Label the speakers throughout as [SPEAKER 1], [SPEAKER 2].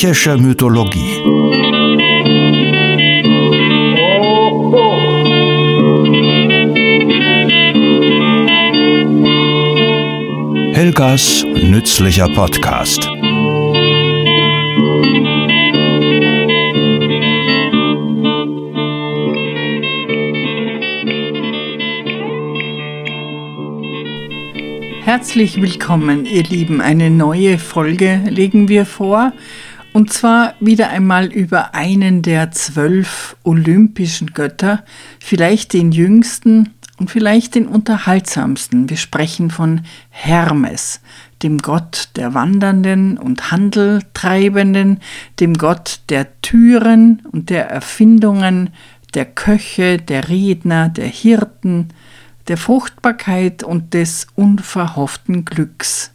[SPEAKER 1] Griechische Mythologie Helgas nützlicher Podcast
[SPEAKER 2] Herzlich willkommen, ihr Lieben. Eine neue Folge legen wir vor. Und zwar wieder einmal über einen der zwölf olympischen Götter, vielleicht den jüngsten und vielleicht den unterhaltsamsten. Wir sprechen von Hermes, dem Gott der Wandernden und Handeltreibenden, dem Gott der Türen und der Erfindungen, der Köche, der Redner, der Hirten, der Fruchtbarkeit und des unverhofften Glücks.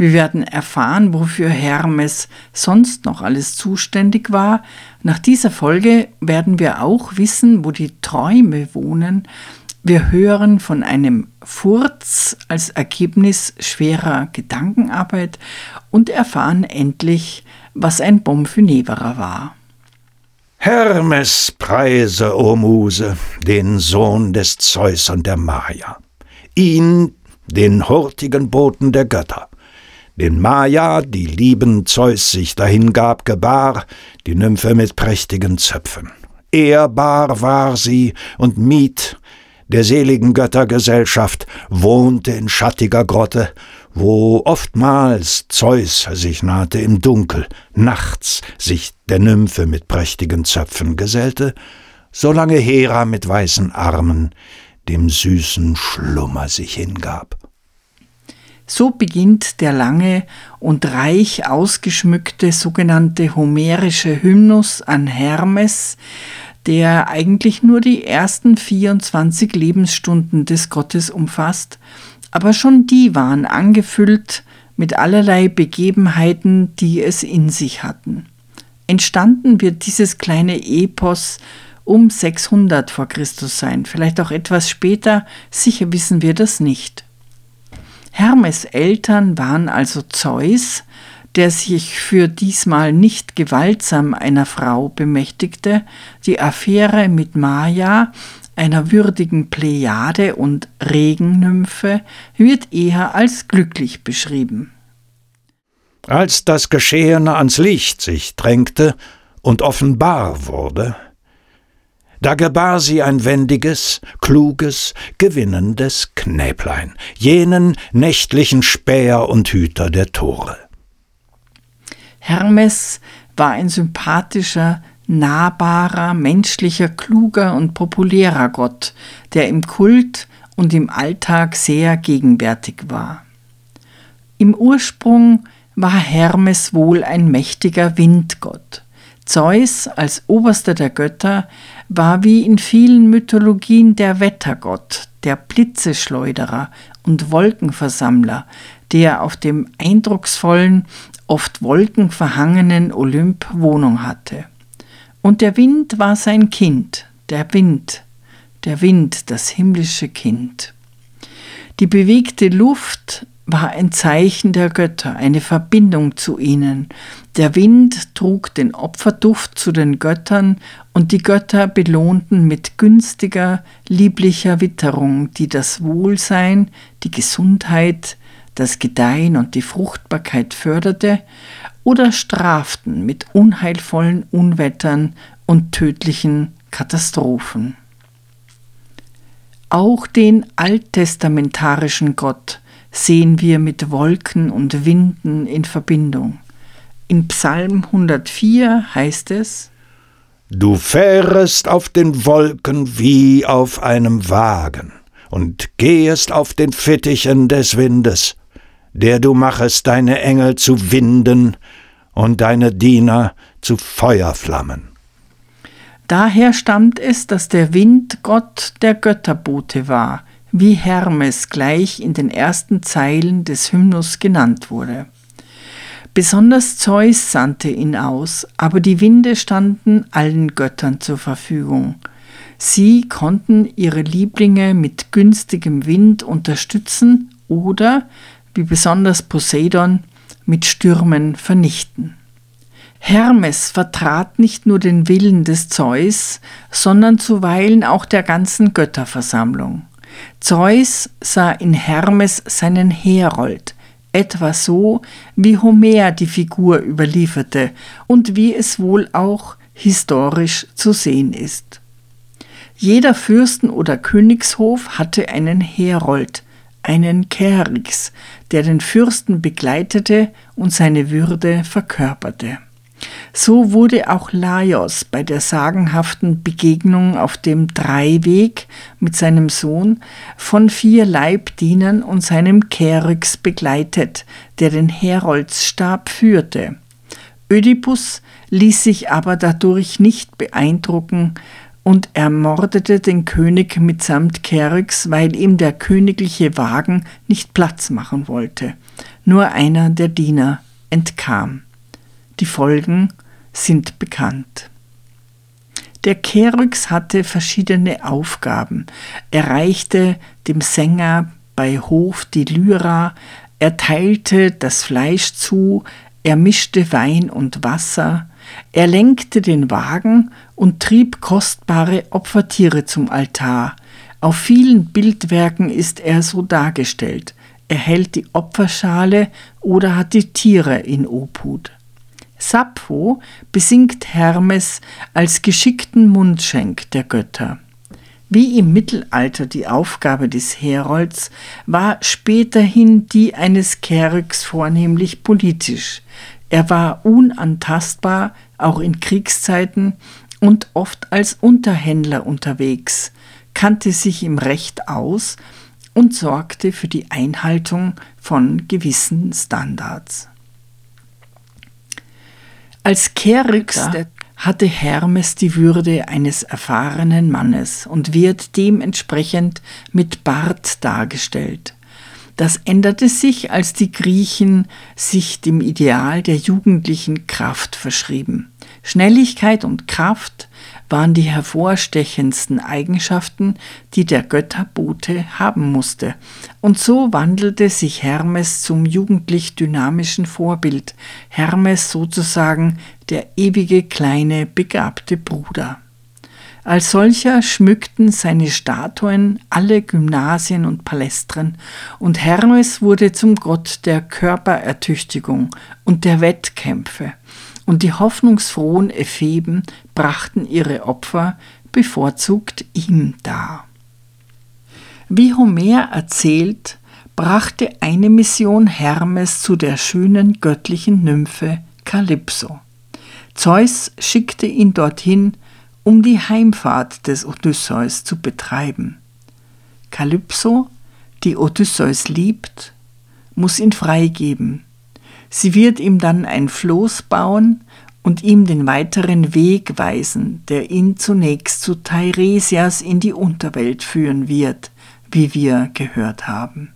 [SPEAKER 2] Wir werden erfahren, wofür Hermes sonst noch alles zuständig war. Nach dieser Folge werden wir auch wissen, wo die Träume wohnen. Wir hören von einem Furz als Ergebnis schwerer Gedankenarbeit und erfahren endlich, was ein Bonfunevera war.
[SPEAKER 1] Hermes preise, o Muse, den Sohn des Zeus und der Maya, ihn, den hurtigen Boten der Götter, den Maya, die lieben Zeus sich dahingab, gebar, die Nymphe mit prächtigen Zöpfen. Ehrbar war sie und Miet der seligen Göttergesellschaft wohnte in schattiger Grotte wo oftmals Zeus sich nahte im Dunkel, nachts sich der Nymphe mit prächtigen Zöpfen gesellte, solange Hera mit weißen Armen dem süßen Schlummer sich hingab.
[SPEAKER 2] So beginnt der lange und reich ausgeschmückte sogenannte homerische Hymnus an Hermes, der eigentlich nur die ersten 24 Lebensstunden des Gottes umfasst aber schon die waren angefüllt mit allerlei Begebenheiten, die es in sich hatten. Entstanden wird dieses kleine Epos um 600 vor Christus sein, vielleicht auch etwas später, sicher wissen wir das nicht. Hermes Eltern waren also Zeus, der sich für diesmal nicht gewaltsam einer Frau bemächtigte, die Affäre mit Maya, einer würdigen Plejade und Regennymphe wird eher als glücklich beschrieben.
[SPEAKER 1] Als das Geschehene ans Licht sich drängte und offenbar wurde, da gebar sie ein wendiges, kluges, gewinnendes Knäblein, jenen nächtlichen Späher und Hüter der Tore.
[SPEAKER 2] Hermes war ein sympathischer, nahbarer, menschlicher, kluger und populärer Gott, der im Kult und im Alltag sehr gegenwärtig war. Im Ursprung war Hermes wohl ein mächtiger Windgott. Zeus als oberster der Götter war wie in vielen Mythologien der Wettergott, der Blitzeschleuderer und Wolkenversammler, der auf dem eindrucksvollen, oft wolkenverhangenen Olymp Wohnung hatte. Und der Wind war sein Kind, der Wind, der Wind, das himmlische Kind. Die bewegte Luft war ein Zeichen der Götter, eine Verbindung zu ihnen. Der Wind trug den Opferduft zu den Göttern und die Götter belohnten mit günstiger, lieblicher Witterung, die das Wohlsein, die Gesundheit, das Gedeihen und die Fruchtbarkeit förderte oder straften mit unheilvollen Unwettern und tödlichen Katastrophen. Auch den alttestamentarischen Gott sehen wir mit Wolken und Winden in Verbindung. In Psalm 104 heißt es,
[SPEAKER 1] Du fährest auf den Wolken wie auf einem Wagen und gehest auf den Fittichen des Windes der du machest deine Engel zu Winden und deine Diener zu Feuerflammen.
[SPEAKER 2] Daher stammt es, dass der Wind Gott der Götterbote war, wie Hermes gleich in den ersten Zeilen des Hymnus genannt wurde. Besonders Zeus sandte ihn aus, aber die Winde standen allen Göttern zur Verfügung. Sie konnten ihre Lieblinge mit günstigem Wind unterstützen oder wie besonders Poseidon, mit Stürmen vernichten. Hermes vertrat nicht nur den Willen des Zeus, sondern zuweilen auch der ganzen Götterversammlung. Zeus sah in Hermes seinen Herold, etwa so, wie Homer die Figur überlieferte und wie es wohl auch historisch zu sehen ist. Jeder Fürsten- oder Königshof hatte einen Herold, einen Kerix, der den Fürsten begleitete und seine Würde verkörperte. So wurde auch Laios bei der sagenhaften Begegnung auf dem Dreiweg mit seinem Sohn von vier Leibdienern und seinem Kerix begleitet, der den Heroldsstab führte. Ödipus ließ sich aber dadurch nicht beeindrucken und ermordete den König mitsamt Kerix, weil ihm der königliche Wagen nicht Platz machen wollte. Nur einer der Diener entkam. Die Folgen sind bekannt. Der Keryx hatte verschiedene Aufgaben. Er reichte dem Sänger bei Hof die Lyra, er teilte das Fleisch zu, er mischte Wein und Wasser, er lenkte den Wagen und trieb kostbare Opfertiere zum Altar. Auf vielen Bildwerken ist er so dargestellt. Er hält die Opferschale oder hat die Tiere in Obhut. Sappho besingt Hermes als geschickten Mundschenk der Götter. Wie im Mittelalter die Aufgabe des Herolds, war späterhin die eines Kerks vornehmlich politisch. Er war unantastbar, auch in Kriegszeiten, und oft als Unterhändler unterwegs, kannte sich im Recht aus und sorgte für die Einhaltung von gewissen Standards. Als Kerygster hatte Hermes die Würde eines erfahrenen Mannes und wird dementsprechend mit Bart dargestellt. Das änderte sich, als die Griechen sich dem Ideal der jugendlichen Kraft verschrieben. Schnelligkeit und Kraft waren die hervorstechendsten Eigenschaften, die der Götterbote haben musste. Und so wandelte sich Hermes zum jugendlich dynamischen Vorbild, Hermes sozusagen der ewige kleine begabte Bruder. Als solcher schmückten seine Statuen alle Gymnasien und Palästren, und Hermes wurde zum Gott der Körperertüchtigung und der Wettkämpfe und die hoffnungsfrohen Epheben brachten ihre Opfer bevorzugt ihm dar. Wie Homer erzählt, brachte eine Mission Hermes zu der schönen göttlichen Nymphe Kalypso. Zeus schickte ihn dorthin, um die Heimfahrt des Odysseus zu betreiben. Kalypso, die Odysseus liebt, muss ihn freigeben, Sie wird ihm dann ein Floß bauen und ihm den weiteren Weg weisen, der ihn zunächst zu Teiresias in die Unterwelt führen wird, wie wir gehört haben.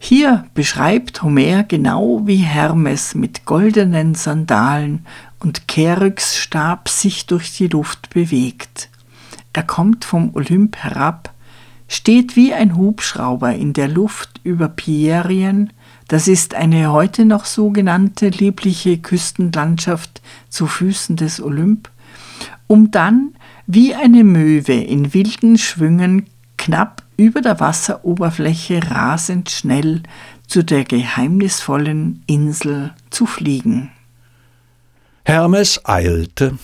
[SPEAKER 2] Hier beschreibt Homer genau, wie Hermes mit goldenen Sandalen und Keryx Stab sich durch die Luft bewegt. Er kommt vom Olymp herab, steht wie ein Hubschrauber in der Luft über Pierien das ist eine heute noch so genannte liebliche Küstenlandschaft zu Füßen des Olymp, um dann wie eine Möwe in wilden Schwüngen knapp über der Wasseroberfläche rasend schnell zu der geheimnisvollen Insel zu fliegen.
[SPEAKER 1] Hermes eilte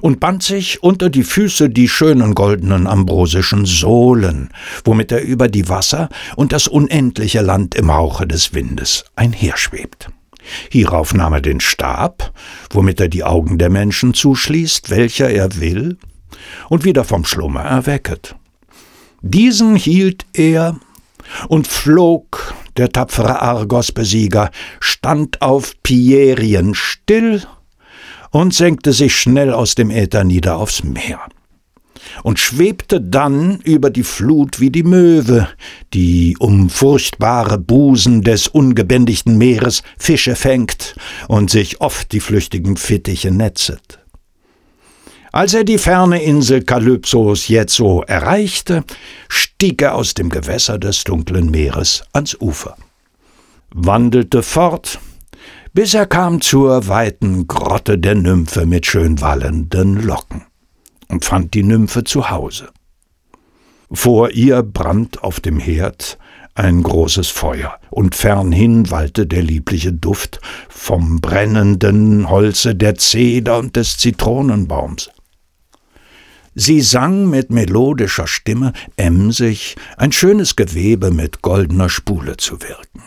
[SPEAKER 1] und band sich unter die Füße die schönen goldenen ambrosischen Sohlen, womit er über die Wasser und das unendliche Land im Hauche des Windes einherschwebt. Hierauf nahm er den Stab, womit er die Augen der Menschen zuschließt, welcher er will, und wieder vom Schlummer erwecket. Diesen hielt er und flog, der tapfere Argos-Besieger, stand auf Pierien still und senkte sich schnell aus dem Äther nieder aufs Meer und schwebte dann über die Flut wie die Möwe, die um furchtbare Busen des ungebändigten Meeres Fische fängt und sich oft die flüchtigen Fittiche netzet. Als er die ferne Insel Kalypsos jetzo erreichte, stieg er aus dem Gewässer des dunklen Meeres ans Ufer, wandelte fort, bis er kam zur weiten Grotte der Nymphe mit schön wallenden Locken und fand die Nymphe zu Hause. Vor ihr brannt auf dem Herd ein großes Feuer, und fernhin wallte der liebliche Duft vom brennenden Holze der Zeder und des Zitronenbaums. Sie sang mit melodischer Stimme emsig, ein schönes Gewebe mit goldener Spule zu wirken.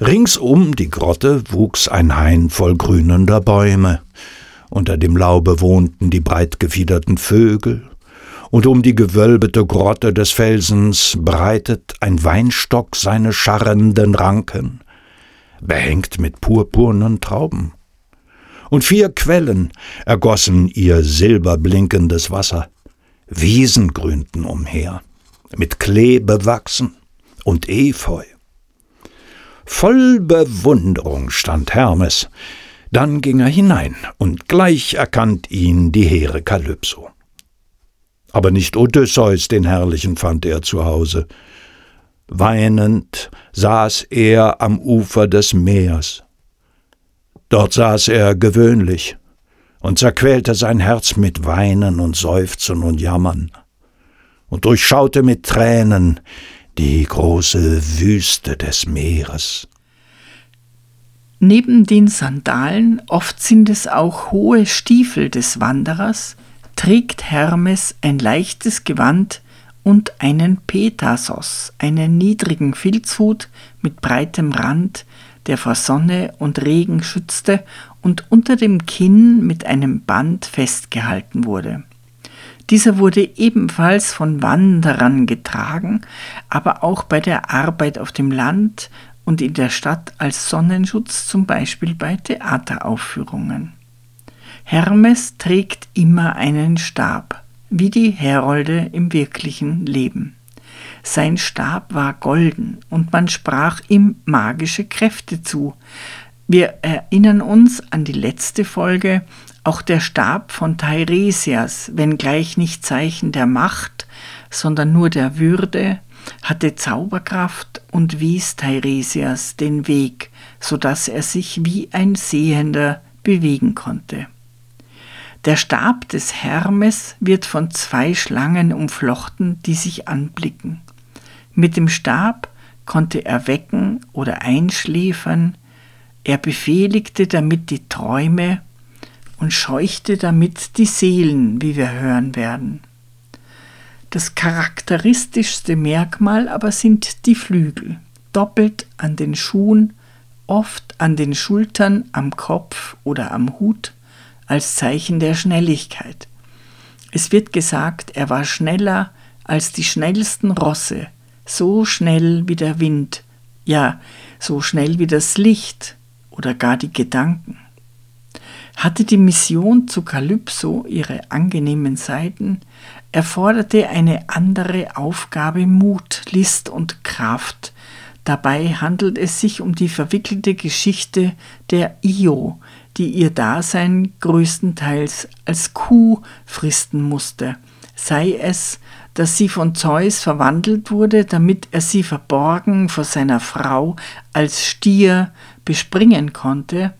[SPEAKER 1] Ringsum die Grotte wuchs ein Hain voll grünender Bäume, unter dem Laube wohnten die breitgefiederten Vögel, und um die gewölbete Grotte des Felsens breitet ein Weinstock seine scharrenden Ranken, behängt mit purpurnen Trauben. Und vier Quellen ergossen ihr silberblinkendes Wasser, Wiesen grünten umher, mit Klee bewachsen und Efeu. Voll Bewunderung stand Hermes, dann ging er hinein, und gleich erkannt ihn die hehre Kalypso. Aber nicht Odysseus, den Herrlichen, fand er zu Hause. Weinend saß er am Ufer des Meers. Dort saß er gewöhnlich und zerquälte sein Herz mit Weinen und Seufzen und Jammern und durchschaute mit Tränen die große Wüste des Meeres.
[SPEAKER 2] Neben den Sandalen, oft sind es auch hohe Stiefel des Wanderers, trägt Hermes ein leichtes Gewand und einen Petasos, einen niedrigen Filzhut mit breitem Rand, der vor Sonne und Regen schützte und unter dem Kinn mit einem Band festgehalten wurde. Dieser wurde ebenfalls von Wanderern getragen, aber auch bei der Arbeit auf dem Land und in der Stadt als Sonnenschutz, zum Beispiel bei Theateraufführungen. Hermes trägt immer einen Stab, wie die Herolde im wirklichen Leben. Sein Stab war golden und man sprach ihm magische Kräfte zu. Wir erinnern uns an die letzte Folge, auch der Stab von Teiresias, wenngleich nicht Zeichen der Macht, sondern nur der Würde, hatte Zauberkraft und wies Teiresias den Weg, so dass er sich wie ein Sehender bewegen konnte. Der Stab des Hermes wird von zwei Schlangen umflochten, die sich anblicken. Mit dem Stab konnte er wecken oder einschläfern, er befehligte damit die Träume und scheuchte damit die Seelen, wie wir hören werden. Das charakteristischste Merkmal aber sind die Flügel, doppelt an den Schuhen, oft an den Schultern, am Kopf oder am Hut, als Zeichen der Schnelligkeit. Es wird gesagt, er war schneller als die schnellsten Rosse, so schnell wie der Wind, ja, so schnell wie das Licht oder gar die Gedanken. Hatte die Mission zu Kalypso ihre angenehmen Seiten, erforderte eine andere Aufgabe Mut, List und Kraft. Dabei handelt es sich um die verwickelte Geschichte der Io, die ihr Dasein größtenteils als Kuh fristen musste, sei es, dass sie von Zeus verwandelt wurde, damit er sie verborgen vor seiner Frau als Stier bespringen konnte,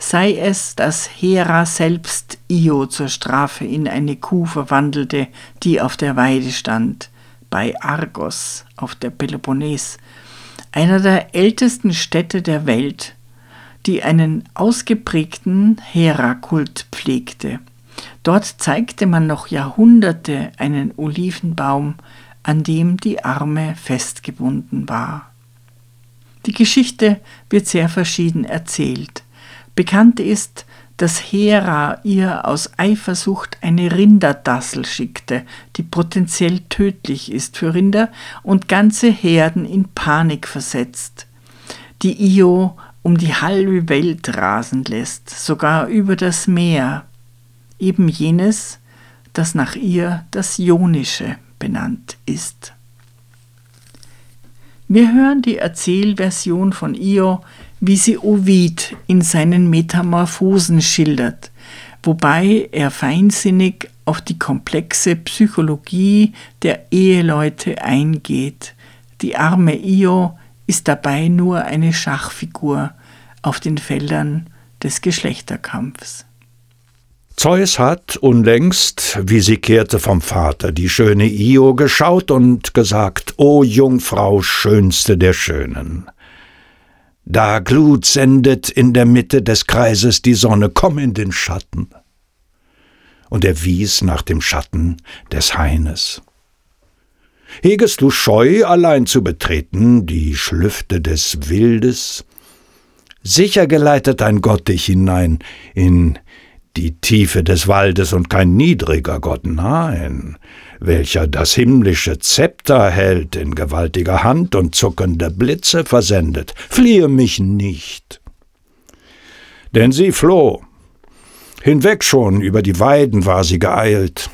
[SPEAKER 2] sei es, dass Hera selbst Io zur Strafe in eine Kuh verwandelte, die auf der Weide stand, bei Argos auf der Peloponnes, einer der ältesten Städte der Welt, die einen ausgeprägten Herakult pflegte. Dort zeigte man noch Jahrhunderte einen Olivenbaum, an dem die Arme festgebunden war. Die Geschichte wird sehr verschieden erzählt. Bekannt ist, dass Hera ihr aus Eifersucht eine Rinderdassel schickte, die potenziell tödlich ist für Rinder und ganze Herden in Panik versetzt. Die Io um die halbe Welt rasen lässt, sogar über das Meer, eben jenes, das nach ihr das Ionische benannt ist. Wir hören die Erzählversion von Io, wie sie Ovid in seinen Metamorphosen schildert, wobei er feinsinnig auf die komplexe Psychologie der Eheleute eingeht. Die arme Io ist dabei nur eine Schachfigur, auf den Feldern des Geschlechterkampfs.
[SPEAKER 1] Zeus hat unlängst, wie sie kehrte vom Vater, die schöne Io geschaut und gesagt, O Jungfrau, schönste der Schönen. Da Glut sendet in der Mitte des Kreises die Sonne, komm in den Schatten. Und er wies nach dem Schatten des Haines. Hegest du Scheu, allein zu betreten, die Schlüfte des Wildes? Sicher geleitet ein Gott dich hinein in die Tiefe des Waldes und kein niedriger Gott, nein, welcher das himmlische Zepter hält in gewaltiger Hand und zuckende Blitze versendet. Fliehe mich nicht. Denn sie floh. Hinweg schon über die Weiden war sie geeilt.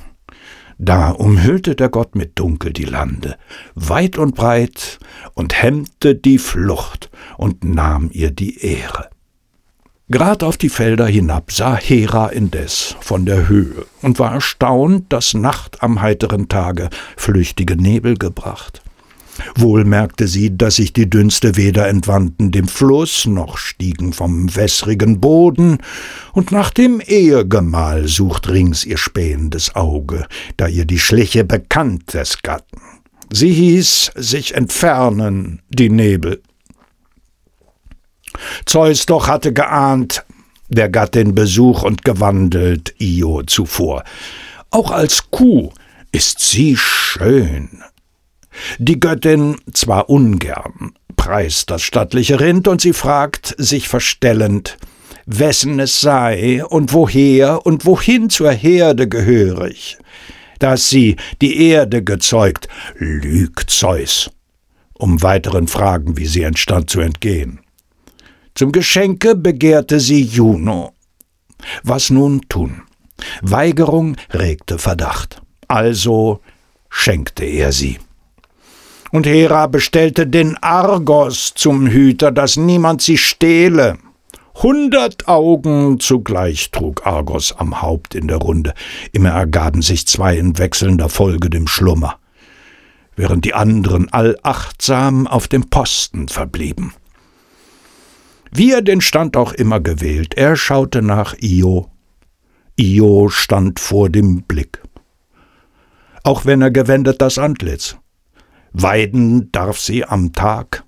[SPEAKER 1] Da umhüllte der Gott mit Dunkel die Lande, weit und breit, und hemmte die Flucht und nahm ihr die Ehre. Grad auf die Felder hinab sah Hera indes von der Höhe und war erstaunt, dass Nacht am heiteren Tage flüchtige Nebel gebracht. Wohl merkte sie, dass sich die Dünste weder entwandten dem Fluss, noch stiegen vom wässrigen Boden, und nach dem Ehegemahl sucht rings ihr spähendes Auge, da ihr die Schliche bekannt des Gatten. Sie hieß sich entfernen, die Nebel, Zeus doch hatte geahnt, der Gattin Besuch und gewandelt Io zuvor. Auch als Kuh ist sie schön. Die Göttin zwar ungern, preist das stattliche Rind und sie fragt, sich verstellend, wessen es sei und woher und wohin zur Herde gehörig. Dass sie die Erde gezeugt, lügt Zeus, um weiteren Fragen, wie sie entstand, zu entgehen. Zum Geschenke begehrte sie Juno. Was nun tun? Weigerung regte Verdacht. Also schenkte er sie. Und Hera bestellte den Argos zum Hüter, dass niemand sie stehle. Hundert Augen zugleich trug Argos am Haupt in der Runde. Immer ergaben sich zwei in wechselnder Folge dem Schlummer, während die anderen allachtsam auf dem Posten verblieben. Wie er den Stand auch immer gewählt, er schaute nach Io. Io stand vor dem Blick. Auch wenn er gewendet das Antlitz. Weiden darf sie am Tag.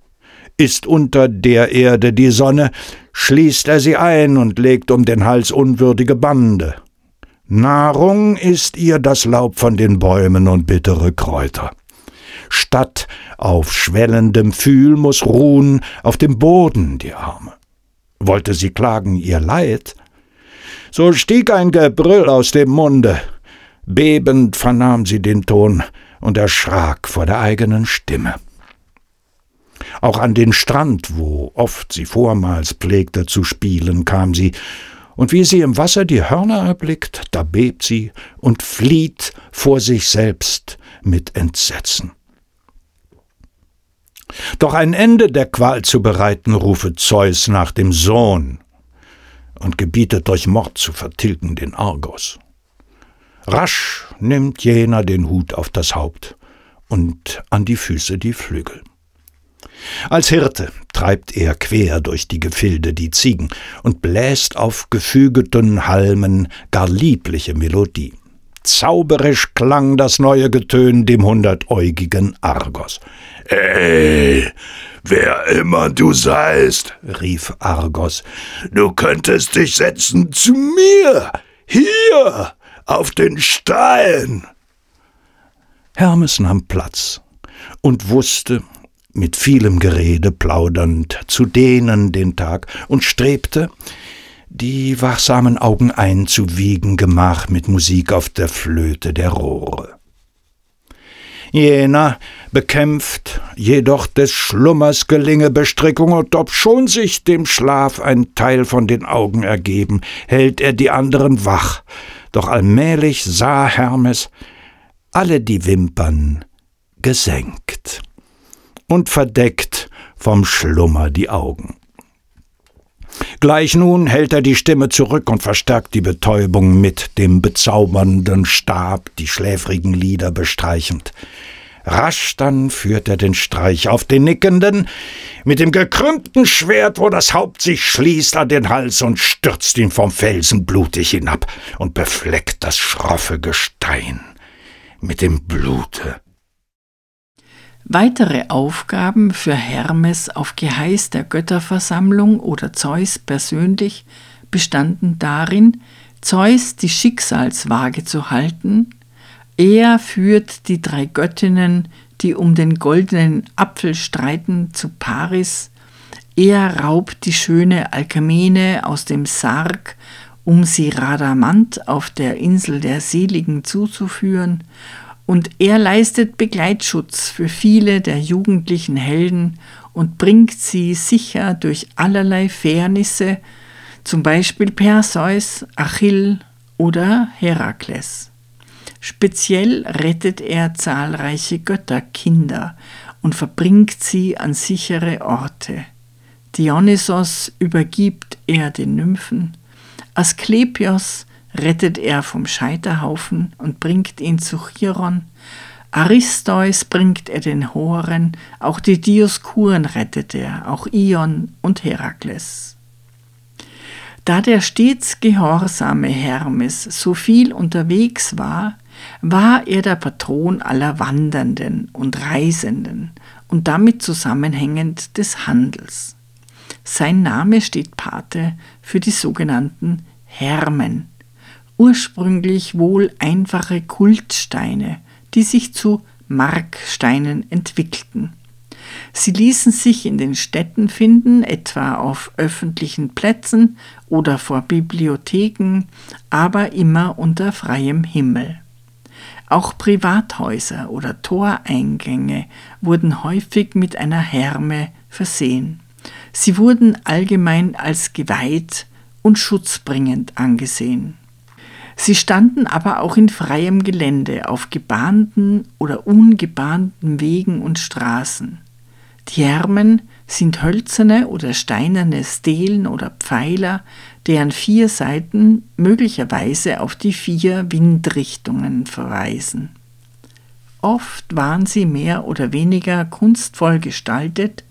[SPEAKER 1] Ist unter der Erde die Sonne, schließt er sie ein und legt um den Hals unwürdige Bande. Nahrung ist ihr das Laub von den Bäumen und bittere Kräuter. Statt auf schwellendem Fühl muss ruhen auf dem Boden die Arme. Wollte sie klagen ihr Leid, so stieg ein Gebrüll aus dem Munde. Bebend vernahm sie den Ton und erschrak vor der eigenen Stimme. Auch an den Strand, wo oft sie vormals pflegte zu spielen, kam sie, und wie sie im Wasser die Hörner erblickt, da bebt sie und flieht vor sich selbst mit Entsetzen. Doch ein Ende der Qual zu bereiten, rufe Zeus nach dem Sohn und gebietet durch Mord zu vertilgen den Argos. Rasch nimmt jener den Hut auf das Haupt und an die Füße die Flügel. Als Hirte treibt er quer durch die Gefilde die Ziegen und bläst auf gefügeten Halmen gar liebliche Melodie. Zauberisch klang das neue Getön dem hundertäugigen Argos. Ey, wer immer du seist, rief Argos, du könntest dich setzen zu mir, hier, auf den Stein. Hermes nahm Platz und wusste, mit vielem Gerede plaudernd, zu dehnen den Tag und strebte, die wachsamen Augen einzuwiegen, gemach mit Musik auf der Flöte der Rohre. Jener bekämpft jedoch des Schlummers gelinge Bestrickung, und obschon sich dem Schlaf ein Teil von den Augen ergeben, hält er die anderen wach, doch allmählich sah Hermes alle die Wimpern gesenkt und verdeckt vom Schlummer die Augen. Gleich nun hält er die Stimme zurück und verstärkt die Betäubung mit dem bezaubernden Stab, die schläfrigen Lieder bestreichend. Rasch dann führt er den Streich auf den Nickenden, mit dem gekrümmten Schwert, wo das Haupt sich schließt, an den Hals und stürzt ihn vom Felsen blutig hinab und befleckt das schroffe Gestein mit dem Blute.
[SPEAKER 2] Weitere Aufgaben für Hermes auf Geheiß der Götterversammlung oder Zeus persönlich bestanden darin, Zeus die Schicksalswaage zu halten, er führt die drei Göttinnen, die um den goldenen Apfel streiten, zu Paris, er raubt die schöne Alkmene aus dem Sarg, um sie Radamant auf der Insel der Seligen zuzuführen, und er leistet Begleitschutz für viele der jugendlichen Helden und bringt sie sicher durch allerlei Fairnisse, zum Beispiel Perseus, Achill oder Herakles. Speziell rettet er zahlreiche Götterkinder und verbringt sie an sichere Orte. Dionysos übergibt er den Nymphen, Asklepios rettet er vom Scheiterhaufen und bringt ihn zu Chiron. Aristeus bringt er den Horen, auch die Dioskuren rettet er, auch Ion und Herakles. Da der stets gehorsame Hermes so viel unterwegs war, war er der Patron aller Wandernden und Reisenden und damit zusammenhängend des Handels. Sein Name steht Pate für die sogenannten Hermen, ursprünglich wohl einfache Kultsteine, die sich zu Marksteinen entwickelten. Sie ließen sich in den Städten finden, etwa auf öffentlichen Plätzen oder vor Bibliotheken, aber immer unter freiem Himmel. Auch Privathäuser oder Toreingänge wurden häufig mit einer Herme versehen. Sie wurden allgemein als geweiht und schutzbringend angesehen. Sie standen aber auch in freiem Gelände, auf gebahnten oder ungebahnten Wegen und Straßen. Die Hermen sind hölzerne oder steinerne Stelen oder Pfeiler, deren vier Seiten möglicherweise auf die vier Windrichtungen verweisen. Oft waren sie mehr oder weniger kunstvoll gestaltet,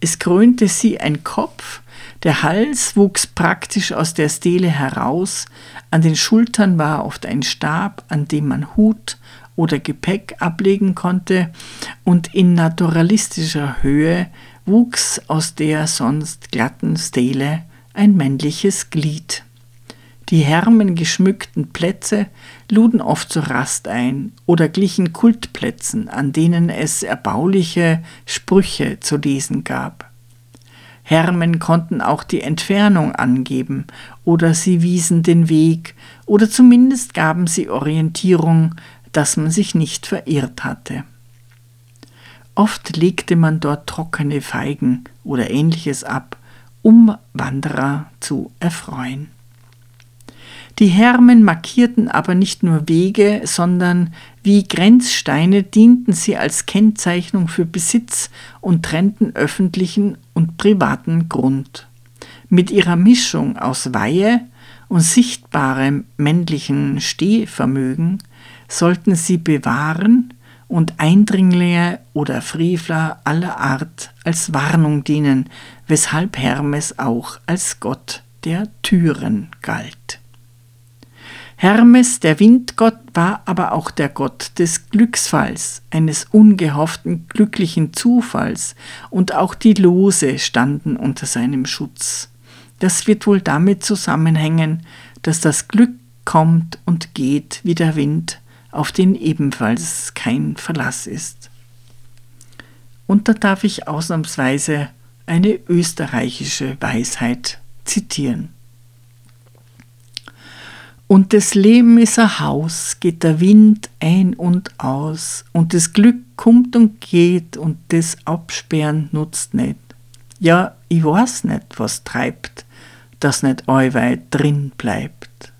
[SPEAKER 2] es krönte sie ein Kopf, der Hals wuchs praktisch aus der Stele heraus, an den Schultern war oft ein Stab, an dem man Hut oder Gepäck ablegen konnte, und in naturalistischer Höhe wuchs aus der sonst glatten Stele ein männliches Glied. Die hermengeschmückten Plätze luden oft zur Rast ein oder glichen Kultplätzen, an denen es erbauliche Sprüche zu lesen gab. Hermen konnten auch die Entfernung angeben oder sie wiesen den Weg oder zumindest gaben sie Orientierung, dass man sich nicht verirrt hatte. Oft legte man dort trockene Feigen oder ähnliches ab, um Wanderer zu erfreuen. Die Hermen markierten aber nicht nur Wege, sondern wie Grenzsteine dienten sie als Kennzeichnung für Besitz und trennten öffentlichen und privaten Grund. Mit ihrer Mischung aus Weihe und sichtbarem männlichen Stehvermögen sollten sie bewahren und Eindringlinge oder Frevler aller Art als Warnung dienen, weshalb Hermes auch als Gott der Türen galt. Hermes, der Windgott, war aber auch der Gott des Glücksfalls, eines ungehofften glücklichen Zufalls, und auch die Lose standen unter seinem Schutz. Das wird wohl damit zusammenhängen, dass das Glück kommt und geht wie der Wind, auf den ebenfalls kein Verlass ist. Und da darf ich ausnahmsweise eine österreichische Weisheit zitieren. Und das Leben ist ein Haus, geht der Wind ein und aus, und das Glück kommt und geht, und das Absperren nutzt nicht. Ja, ich weiß nicht, was treibt, dass nicht allweit drin bleibt.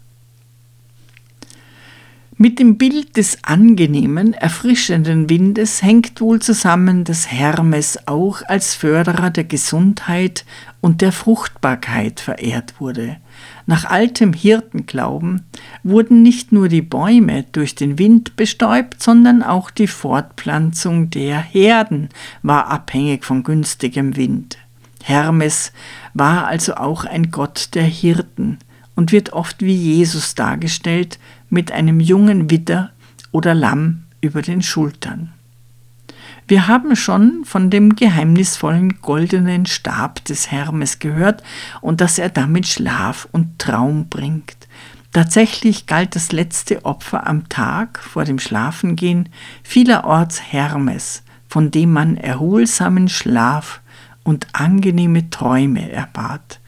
[SPEAKER 2] Mit dem Bild des angenehmen, erfrischenden Windes hängt wohl zusammen, dass Hermes auch als Förderer der Gesundheit und der Fruchtbarkeit verehrt wurde. Nach altem Hirtenglauben wurden nicht nur die Bäume durch den Wind bestäubt, sondern auch die Fortpflanzung der Herden war abhängig von günstigem Wind. Hermes war also auch ein Gott der Hirten und wird oft wie Jesus dargestellt mit einem jungen Widder oder Lamm über den Schultern. Wir haben schon von dem geheimnisvollen goldenen Stab des Hermes gehört und dass er damit Schlaf und Traum bringt. Tatsächlich galt das letzte Opfer am Tag vor dem Schlafengehen vielerorts Hermes, von dem man erholsamen Schlaf und angenehme Träume erbat.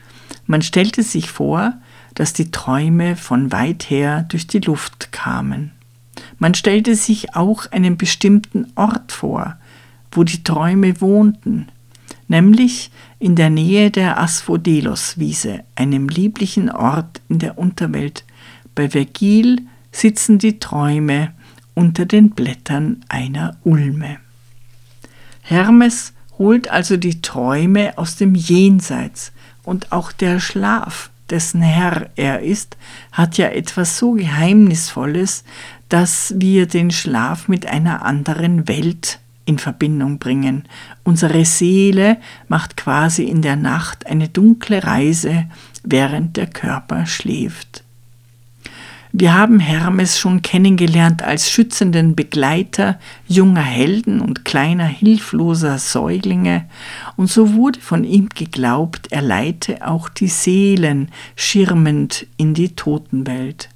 [SPEAKER 2] Man stellte sich vor, dass die Träume von weit her durch die Luft kamen. Man stellte sich auch einen bestimmten Ort vor, wo die Träume wohnten, nämlich in der Nähe der Asphodelos-Wiese, einem lieblichen Ort in der Unterwelt. Bei Vergil sitzen die Träume unter den Blättern einer Ulme. Hermes holt also die Träume aus dem Jenseits und auch der Schlaf, dessen Herr er ist, hat ja etwas so Geheimnisvolles, dass wir den Schlaf mit einer anderen Welt in Verbindung bringen. Unsere Seele macht quasi in der Nacht eine dunkle Reise, während der Körper schläft. Wir haben Hermes schon kennengelernt als schützenden Begleiter junger Helden und kleiner hilfloser Säuglinge, und so wurde von ihm geglaubt, er leite auch die Seelen schirmend in die Totenwelt.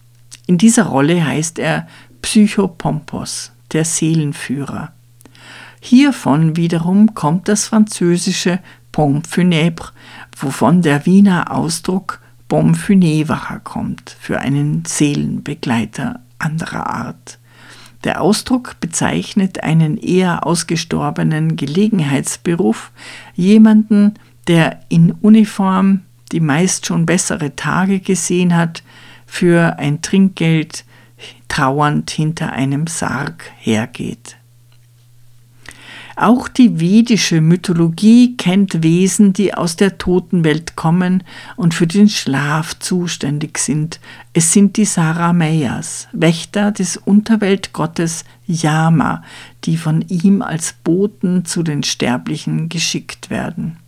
[SPEAKER 2] In dieser Rolle heißt er Psychopompos, der Seelenführer. Hiervon wiederum kommt das französische Pompe funèbre, wovon der Wiener Ausdruck Bombe funèvre kommt, für einen Seelenbegleiter anderer Art. Der Ausdruck bezeichnet einen eher ausgestorbenen Gelegenheitsberuf, jemanden, der in Uniform, die meist schon bessere Tage gesehen hat, für ein Trinkgeld trauernd hinter einem Sarg hergeht. Auch die vedische Mythologie kennt Wesen, die aus der Totenwelt kommen und für den Schlaf zuständig sind. Es sind die Sarameyas, Wächter des Unterweltgottes Yama, die von ihm als Boten zu den Sterblichen geschickt werden.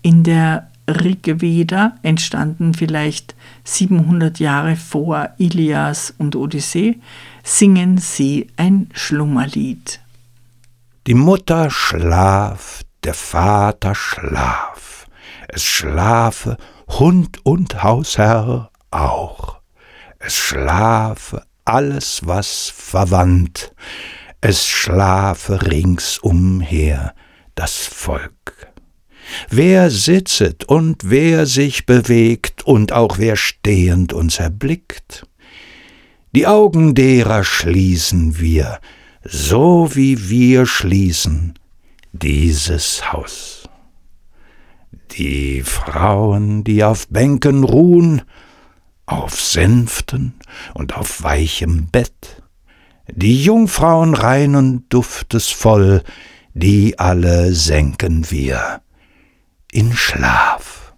[SPEAKER 2] In der Rigveda entstanden vielleicht 700 Jahre vor Ilias und Odyssee, singen sie ein Schlummerlied.
[SPEAKER 1] Die Mutter schlaf, der Vater schlaf, es schlafe Hund und Hausherr auch, es schlafe alles, was verwandt, es schlafe ringsumher das Volk. Wer sitzet und wer sich bewegt und auch wer stehend uns erblickt? Die Augen derer schließen wir, so wie wir schließen dieses Haus. Die Frauen, die auf Bänken ruhen, auf Sänften und auf weichem Bett, die Jungfrauen reinen Duftes voll, die alle senken wir in Schlaf.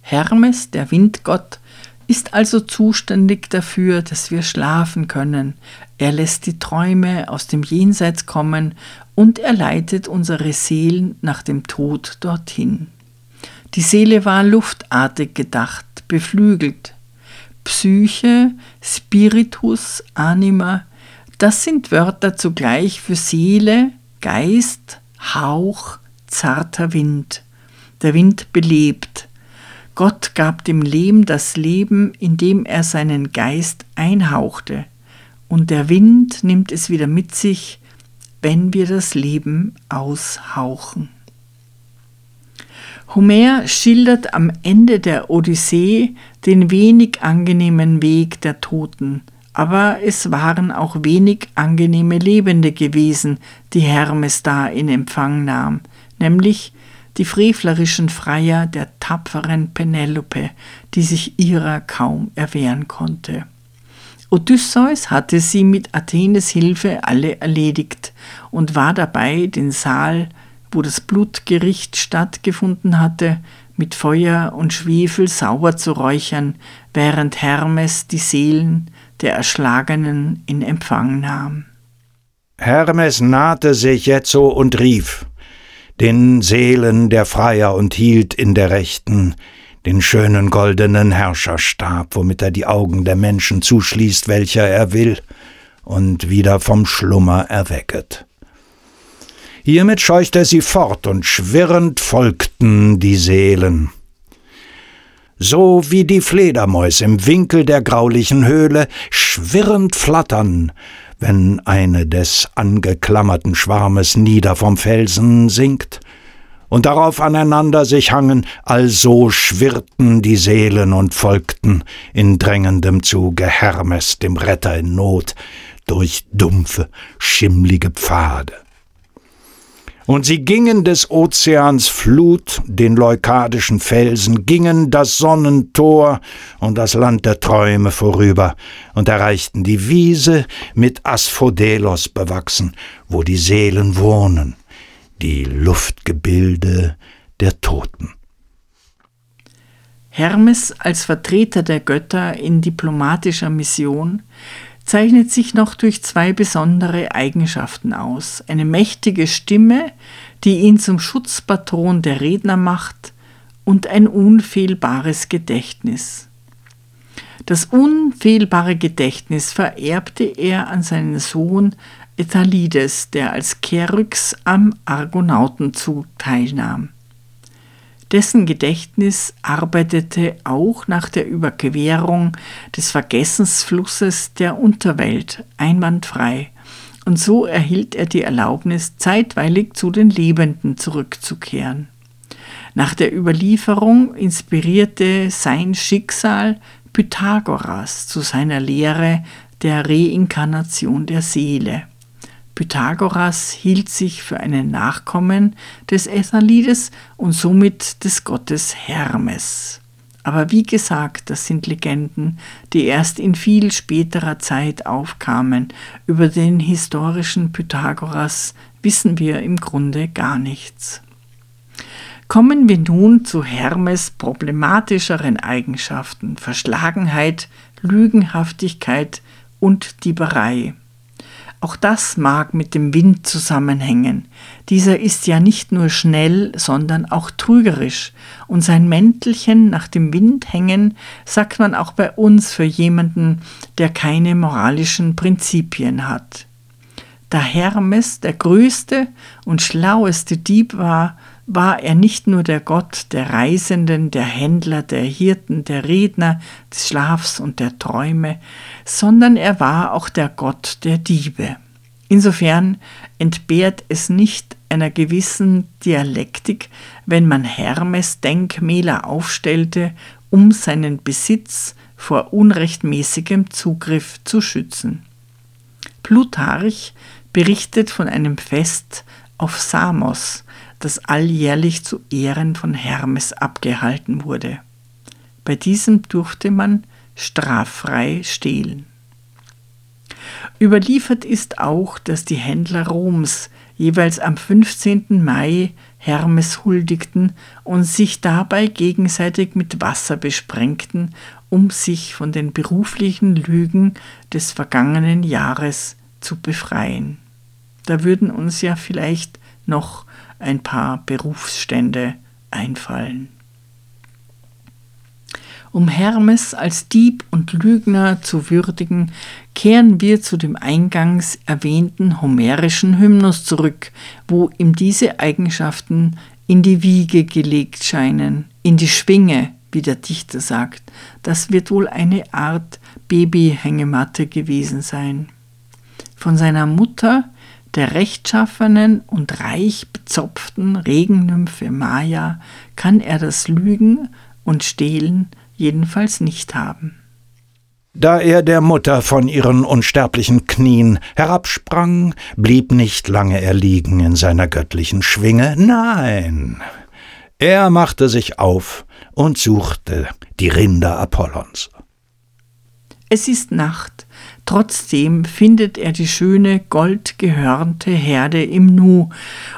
[SPEAKER 2] Hermes, der Windgott, ist also zuständig dafür, dass wir schlafen können. Er lässt die Träume aus dem Jenseits kommen und er leitet unsere Seelen nach dem Tod dorthin. Die Seele war luftartig gedacht, beflügelt. Psyche, Spiritus, Anima, das sind Wörter zugleich für Seele, Geist, Hauch, zarter Wind. Der Wind belebt, Gott gab dem Lehm das Leben, indem er seinen Geist einhauchte, und der Wind nimmt es wieder mit sich, wenn wir das Leben aushauchen. Homer schildert am Ende der Odyssee den wenig angenehmen Weg der Toten, aber es waren auch wenig angenehme Lebende gewesen, die Hermes da in Empfang nahm, nämlich die frevlerischen Freier der tapferen Penelope, die sich ihrer kaum erwehren konnte. Odysseus hatte sie mit Athenes Hilfe alle erledigt und war dabei, den Saal, wo das Blutgericht stattgefunden hatte, mit Feuer und Schwefel sauer zu räuchern, während Hermes die Seelen der Erschlagenen in Empfang nahm.
[SPEAKER 1] Hermes nahte sich jetzo und rief den Seelen der Freier und hielt in der Rechten den schönen goldenen Herrscherstab, womit er die Augen der Menschen zuschließt, welcher er will, und wieder vom Schlummer erwecket. Hiermit scheucht er sie fort, und schwirrend folgten die Seelen. So wie die Fledermäus im Winkel der graulichen Höhle schwirrend flattern, wenn eine des angeklammerten Schwarmes nieder vom Felsen sinkt, und darauf aneinander sich hangen, also schwirrten die Seelen und folgten in drängendem Zuge Hermes, dem Retter in Not, durch dumpfe, schimmlige Pfade. Und sie gingen des Ozeans Flut, den leukadischen Felsen, gingen das Sonnentor und das Land der Träume vorüber und erreichten die Wiese mit Asphodelos bewachsen, wo die Seelen wohnen, die Luftgebilde der Toten.
[SPEAKER 2] Hermes als Vertreter der Götter in diplomatischer Mission zeichnet sich noch durch zwei besondere Eigenschaften aus. Eine mächtige Stimme, die ihn zum Schutzpatron der Redner macht, und ein unfehlbares Gedächtnis. Das unfehlbare Gedächtnis vererbte er an seinen Sohn Ethalides, der als Keryx am Argonautenzug teilnahm. Dessen Gedächtnis arbeitete auch nach der Überquerung des Vergessensflusses der Unterwelt einwandfrei, und so erhielt er die Erlaubnis, zeitweilig zu den Lebenden zurückzukehren. Nach der Überlieferung inspirierte sein Schicksal Pythagoras zu seiner Lehre der Reinkarnation der Seele. Pythagoras hielt sich für einen Nachkommen des Ethalides und somit des Gottes Hermes. Aber wie gesagt, das sind Legenden, die erst in viel späterer Zeit aufkamen. Über den historischen Pythagoras wissen wir im Grunde gar nichts. Kommen wir nun zu Hermes problematischeren Eigenschaften Verschlagenheit, Lügenhaftigkeit und Dieberei. Auch das mag mit dem Wind zusammenhängen. Dieser ist ja nicht nur schnell, sondern auch trügerisch. Und sein Mäntelchen nach dem Wind hängen, sagt man auch bei uns für jemanden, der keine moralischen Prinzipien hat. Da Hermes der größte und schlaueste Dieb war, war er nicht nur der Gott der Reisenden, der Händler, der Hirten, der Redner, des Schlafs und der Träume, sondern er war auch der Gott der Diebe. Insofern entbehrt es nicht einer gewissen Dialektik, wenn man Hermes Denkmäler aufstellte, um seinen Besitz vor unrechtmäßigem Zugriff zu schützen. Plutarch berichtet von einem Fest auf Samos, das alljährlich zu Ehren von Hermes abgehalten wurde. Bei diesem durfte man straffrei stehlen. Überliefert ist auch, dass die Händler Roms jeweils am 15. Mai Hermes huldigten und sich dabei gegenseitig mit Wasser besprengten, um sich von den beruflichen Lügen des vergangenen Jahres zu befreien. Da würden uns ja vielleicht noch ein paar Berufsstände einfallen. Um Hermes als Dieb und Lügner zu würdigen, kehren wir zu dem eingangs erwähnten homerischen Hymnus zurück, wo ihm diese Eigenschaften in die Wiege gelegt scheinen, in die Schwinge, wie der Dichter sagt. Das wird wohl eine Art Babyhängematte gewesen sein. Von seiner Mutter, der rechtschaffenen und reich bezopften Regennymphe Maya, kann er das Lügen und Stehlen jedenfalls nicht haben.
[SPEAKER 1] Da er der Mutter von ihren unsterblichen Knien herabsprang, blieb nicht lange er liegen in seiner göttlichen Schwinge, nein, er machte sich auf und suchte die Rinder Apollons.
[SPEAKER 2] Es ist Nacht, Trotzdem findet er die schöne goldgehörnte Herde im Nu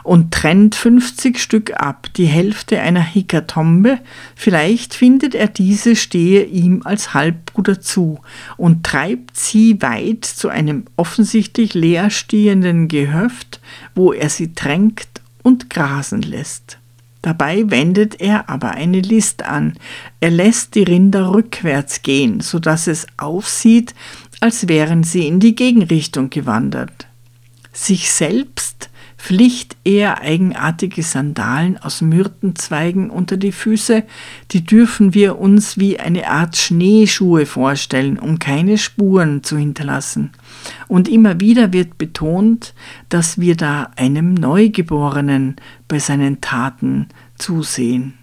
[SPEAKER 2] und trennt 50 Stück ab, die Hälfte einer Hikatombe. Vielleicht findet er diese stehe ihm als Halbbruder zu und treibt sie weit zu einem offensichtlich leerstehenden Gehöft, wo er sie tränkt und grasen lässt. Dabei wendet er aber eine List an. Er lässt die Rinder rückwärts gehen, so dass es aussieht, als wären sie in die Gegenrichtung gewandert. Sich selbst flicht er eigenartige Sandalen aus Myrtenzweigen unter die Füße, die dürfen wir uns wie eine Art Schneeschuhe vorstellen, um keine Spuren zu hinterlassen. Und immer wieder wird betont, dass wir da einem Neugeborenen bei seinen Taten zusehen.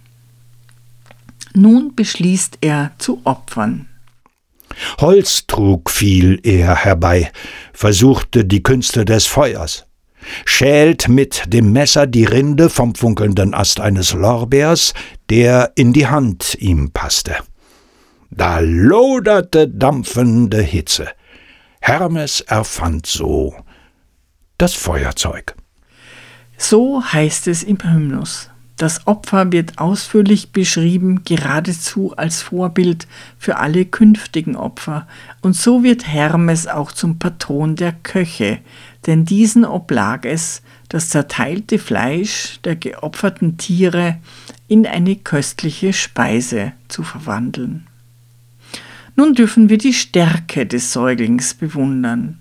[SPEAKER 2] Nun beschließt er zu opfern.
[SPEAKER 1] Holz trug viel er herbei, versuchte die Künste des Feuers, schält mit dem Messer die Rinde vom funkelnden Ast eines Lorbeers, der in die Hand ihm passte. Da loderte dampfende Hitze. Hermes erfand so das Feuerzeug.
[SPEAKER 2] So heißt es im Hymnus. Das Opfer wird ausführlich beschrieben, geradezu als Vorbild für alle künftigen Opfer, und so wird Hermes auch zum Patron der Köche, denn diesen oblag es, das zerteilte Fleisch der geopferten Tiere in eine köstliche Speise zu verwandeln. Nun dürfen wir die Stärke des Säuglings bewundern.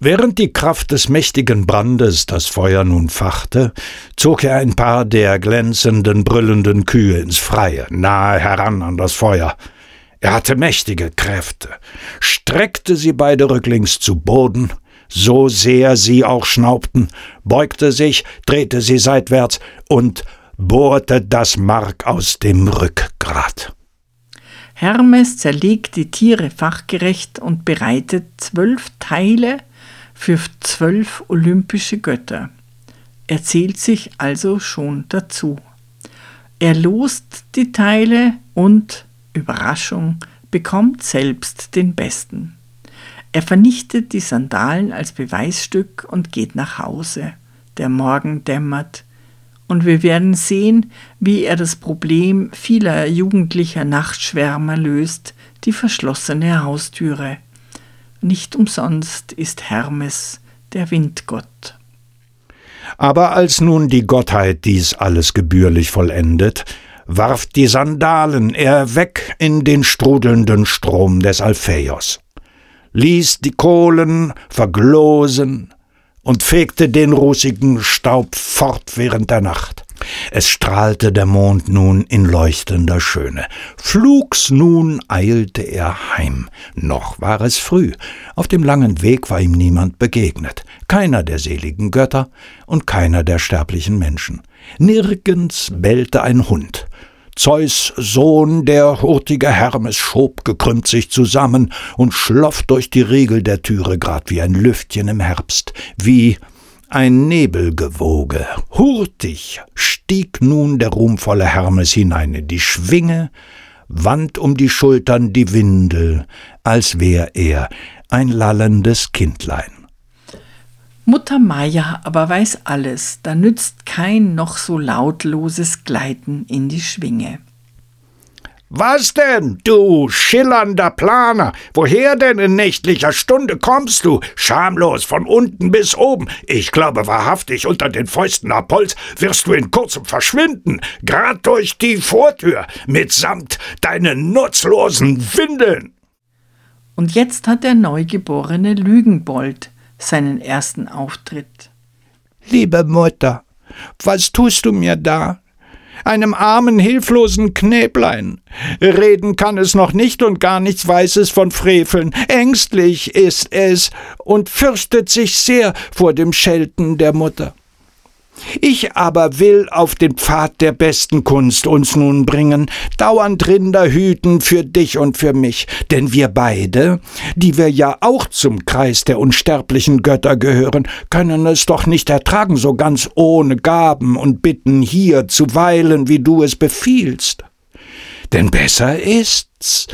[SPEAKER 1] Während die Kraft des mächtigen Brandes das Feuer nun fachte, zog er ein paar der glänzenden, brüllenden Kühe ins Freie, nahe heran an das Feuer. Er hatte mächtige Kräfte, streckte sie beide rücklings zu Boden, so sehr sie auch schnaubten, beugte sich, drehte sie seitwärts und bohrte das Mark aus dem Rückgrat.
[SPEAKER 2] Hermes zerlegt die Tiere fachgerecht und bereitet zwölf Teile für zwölf olympische Götter. Er zählt sich also schon dazu. Er lost die Teile und, Überraschung, bekommt selbst den besten. Er vernichtet die Sandalen als Beweisstück und geht nach Hause. Der Morgen dämmert, und wir werden sehen, wie er das Problem vieler jugendlicher Nachtschwärmer löst, die verschlossene Haustüre. Nicht umsonst ist Hermes der Windgott.
[SPEAKER 1] Aber als nun die Gottheit dies alles gebührlich vollendet, warf die Sandalen er weg in den strudelnden Strom des Alpheios, ließ die Kohlen verglosen und fegte den rußigen Staub fort während der Nacht. Es strahlte der Mond nun in leuchtender Schöne. Flugs nun eilte er heim. Noch war es früh. Auf dem langen Weg war ihm niemand begegnet. Keiner der seligen Götter und keiner der sterblichen Menschen. Nirgends bellte ein Hund. Zeus Sohn, der hurtige Hermes, schob gekrümmt sich zusammen und schloff durch die Riegel der Türe grad wie ein Lüftchen im Herbst, wie ein Nebelgewoge. Hurtig stieg nun der ruhmvolle Hermes hinein in die Schwinge, wand um die Schultern die Windel, als wär er ein lallendes Kindlein.
[SPEAKER 2] Mutter Maya aber weiß alles, da nützt kein noch so lautloses Gleiten in die Schwinge.
[SPEAKER 1] Was denn, du schillernder Planer? Woher denn in nächtlicher Stunde kommst du? Schamlos von unten bis oben. Ich glaube wahrhaftig, unter den Fäusten Apolls wirst du in kurzem verschwinden, grad durch die Vortür, mitsamt deinen nutzlosen Windeln.
[SPEAKER 2] Und jetzt hat der neugeborene Lügenbold seinen ersten Auftritt.
[SPEAKER 1] Liebe Mutter, was tust du mir da? einem armen, hilflosen Knäblein. Reden kann es noch nicht und gar nichts weiß es von Freveln. Ängstlich ist es und fürchtet sich sehr vor dem Schelten der Mutter. Ich aber will auf den Pfad der besten Kunst uns nun bringen, dauernd Rinder hüten für dich und für mich, denn wir beide, die wir ja auch zum Kreis der unsterblichen Götter gehören, können es doch nicht ertragen, so ganz ohne Gaben und Bitten hier zu weilen, wie du es befiehlst. Denn besser ist's,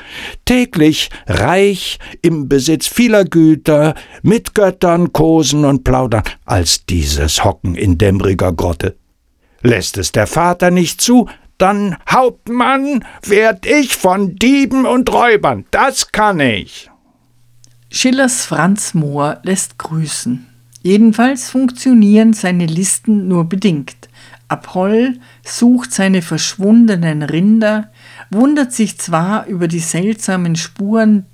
[SPEAKER 1] täglich reich im Besitz vieler Güter, mit Göttern kosen und plaudern, als dieses Hocken in dämmriger Grotte. Lässt es der Vater nicht zu, dann Hauptmann werd ich von Dieben und Räubern, das kann ich.
[SPEAKER 2] Schillers Franz Mohr lässt grüßen. Jedenfalls funktionieren seine Listen nur bedingt. Apoll sucht seine verschwundenen Rinder, wundert sich zwar über die seltsamen Spuren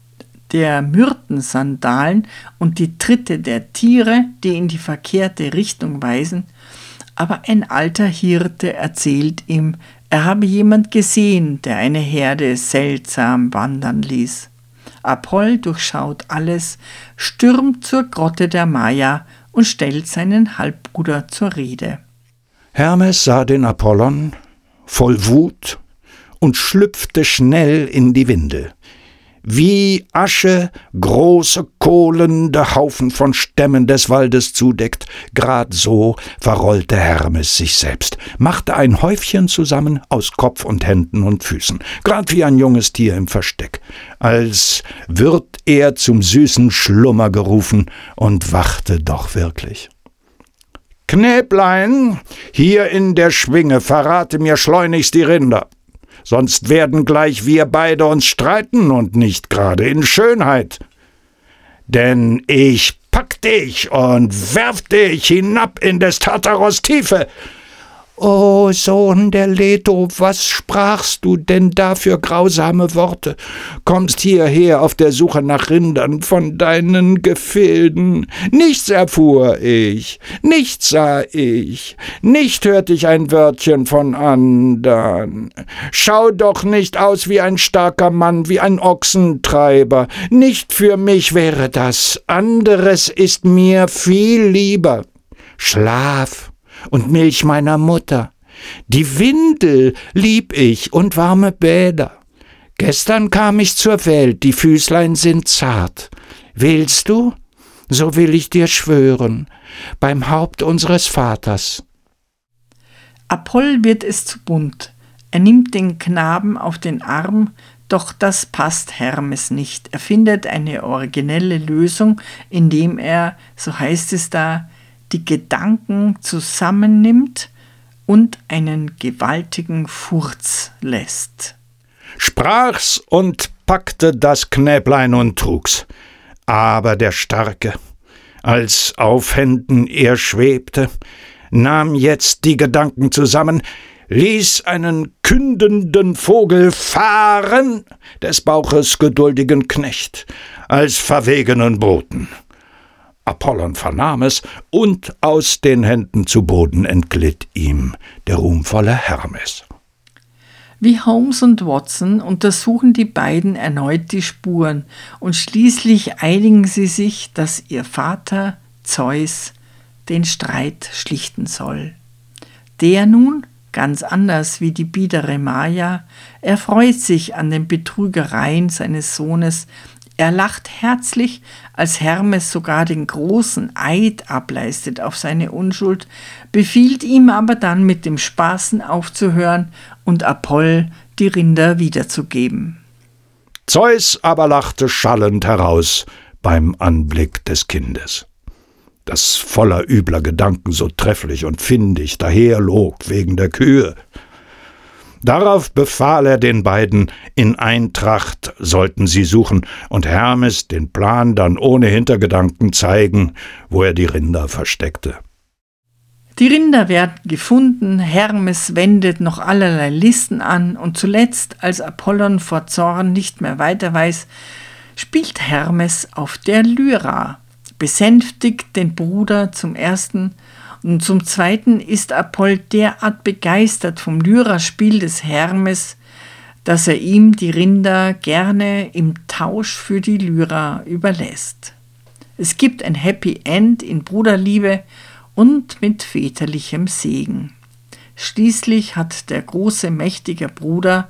[SPEAKER 2] der Myrtensandalen und die Tritte der Tiere, die in die verkehrte Richtung weisen, aber ein alter Hirte erzählt ihm, er habe jemand gesehen, der eine Herde seltsam wandern ließ. Apoll durchschaut alles, stürmt zur Grotte der Maya und stellt seinen Halbbruder zur Rede.
[SPEAKER 1] Hermes sah den Apollon voll Wut und schlüpfte schnell in die Windel. Wie Asche große kohlende Haufen von Stämmen des Waldes zudeckt, grad so verrollte Hermes sich selbst, machte ein Häufchen zusammen aus Kopf und Händen und Füßen, grad wie ein junges Tier im Versteck, als wird er zum süßen Schlummer gerufen und wachte doch wirklich. Knäblein, hier in der Schwinge, verrate mir schleunigst die Rinder. Sonst werden gleich wir beide uns streiten und nicht gerade in Schönheit. Denn ich pack dich und werf dich hinab in des Tartaros Tiefe O Sohn der Leto, was sprachst du denn da für grausame Worte? Kommst hierher auf der Suche nach Rindern von deinen Gefilden. Nichts erfuhr ich, nichts sah ich, nicht hörte ich ein Wörtchen von andern. Schau doch nicht aus wie ein starker Mann, wie ein Ochsentreiber. Nicht für mich wäre das, anderes ist mir viel lieber. Schlaf, und Milch meiner Mutter. Die Windel lieb ich und warme Bäder. Gestern kam ich zur Welt, die Füßlein sind zart. Willst du? So will ich dir schwören, beim Haupt unseres Vaters.
[SPEAKER 2] Apoll wird es zu bunt. Er nimmt den Knaben auf den Arm, doch das passt Hermes nicht. Er findet eine originelle Lösung, indem er, so heißt es da, die Gedanken zusammennimmt und einen gewaltigen Furz lässt.
[SPEAKER 1] Sprach's und packte das Knäblein und trug's. Aber der Starke, als auf Händen er schwebte, nahm jetzt die Gedanken zusammen, ließ einen kündenden Vogel fahren, des Bauches geduldigen Knecht, als verwegenen Boten. Apollon vernahm es, und aus den Händen zu Boden entglitt ihm der ruhmvolle Hermes.
[SPEAKER 2] Wie Holmes und Watson untersuchen die beiden erneut die Spuren und schließlich einigen sie sich, dass ihr Vater Zeus den Streit schlichten soll. Der nun, ganz anders wie die biedere Maya, erfreut sich an den Betrügereien seines Sohnes er lacht herzlich, als Hermes sogar den großen Eid ableistet auf seine Unschuld, befiehlt ihm aber dann mit dem Spaßen aufzuhören und Apoll die Rinder wiederzugeben.
[SPEAKER 1] Zeus aber lachte schallend heraus beim Anblick des Kindes, das voller übler Gedanken so trefflich und findig daherlog wegen der Kühe, Darauf befahl er den beiden, in Eintracht sollten sie suchen und Hermes den Plan dann ohne Hintergedanken zeigen, wo er die Rinder versteckte.
[SPEAKER 2] Die Rinder werden gefunden, Hermes wendet noch allerlei Listen an und zuletzt, als Apollon vor Zorn nicht mehr weiter weiß, spielt Hermes auf der Lyra, besänftigt den Bruder zum ersten und zum Zweiten ist Apoll derart begeistert vom Lyraspiel des Hermes, dass er ihm die Rinder gerne im Tausch für die Lyra überlässt. Es gibt ein Happy End in Bruderliebe und mit väterlichem Segen. Schließlich hat der große, mächtige Bruder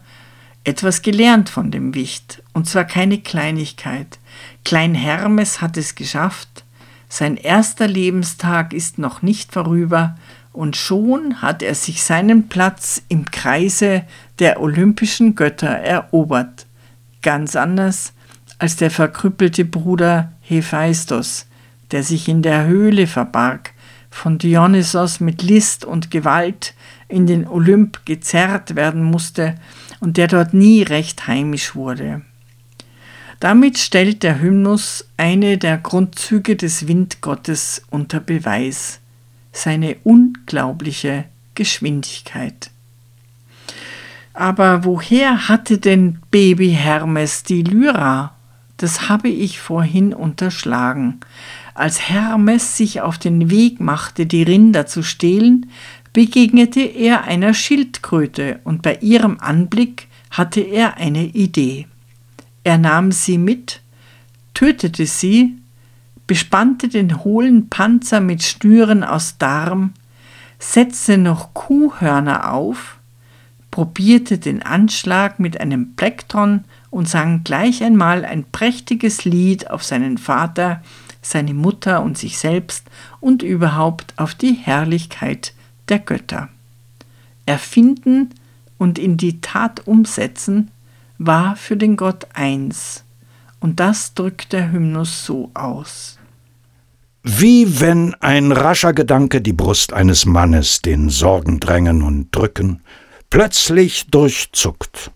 [SPEAKER 2] etwas gelernt von dem Wicht, und zwar keine Kleinigkeit. Klein Hermes hat es geschafft, sein erster Lebenstag ist noch nicht vorüber, und schon hat er sich seinen Platz im Kreise der olympischen Götter erobert. Ganz anders als der verkrüppelte Bruder Hephaistos, der sich in der Höhle verbarg, von Dionysos mit List und Gewalt in den Olymp gezerrt werden musste und der dort nie recht heimisch wurde. Damit stellt der Hymnus eine der Grundzüge des Windgottes unter Beweis, seine unglaubliche Geschwindigkeit. Aber woher hatte denn Baby Hermes die Lyra? Das habe ich vorhin unterschlagen. Als Hermes sich auf den Weg machte, die Rinder zu stehlen, begegnete er einer Schildkröte und bei ihrem Anblick hatte er eine Idee. Er nahm sie mit, tötete sie, bespannte den hohlen Panzer mit Schnüren aus Darm, setzte noch Kuhhörner auf, probierte den Anschlag mit einem Plektron und sang gleich einmal ein prächtiges Lied auf seinen Vater, seine Mutter und sich selbst und überhaupt auf die Herrlichkeit der Götter. Erfinden und in die Tat umsetzen war für den Gott eins, und das drückt der Hymnus so aus.
[SPEAKER 1] Wie wenn ein rascher Gedanke die Brust eines Mannes, den Sorgen drängen und drücken, plötzlich durchzuckt.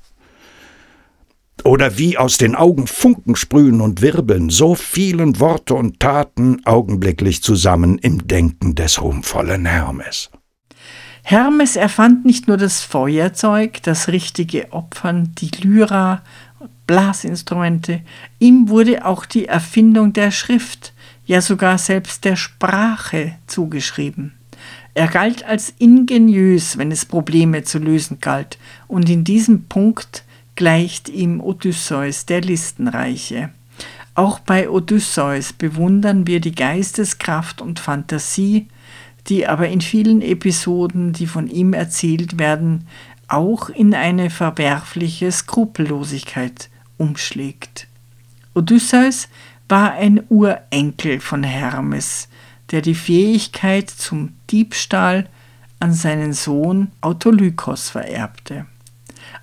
[SPEAKER 1] Oder wie aus den Augen Funken sprühen und wirbeln, so fielen Worte und Taten augenblicklich zusammen im Denken des ruhmvollen Hermes.
[SPEAKER 2] Hermes erfand nicht nur das Feuerzeug, das richtige Opfern, die Lyra, Blasinstrumente, ihm wurde auch die Erfindung der Schrift, ja sogar selbst der Sprache zugeschrieben. Er galt als ingeniös, wenn es Probleme zu lösen galt, und in diesem Punkt gleicht ihm Odysseus, der Listenreiche. Auch bei Odysseus bewundern wir die Geisteskraft und Fantasie, die aber in vielen Episoden, die von ihm erzählt werden, auch in eine verwerfliche Skrupellosigkeit umschlägt. Odysseus war ein Urenkel von Hermes, der die Fähigkeit zum Diebstahl an seinen Sohn Autolykos vererbte.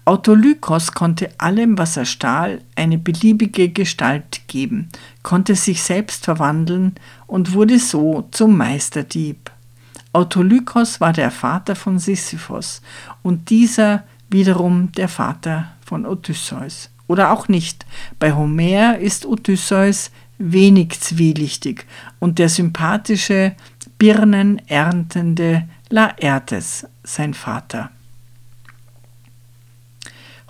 [SPEAKER 2] Autolykos konnte allem, was er stahl, eine beliebige Gestalt geben, konnte sich selbst verwandeln und wurde so zum Meisterdieb. Autolykos war der Vater von Sisyphos und dieser wiederum der Vater von Odysseus. Oder auch nicht. Bei Homer ist Odysseus wenig zwielichtig und der sympathische, birnenerntende Laertes sein Vater.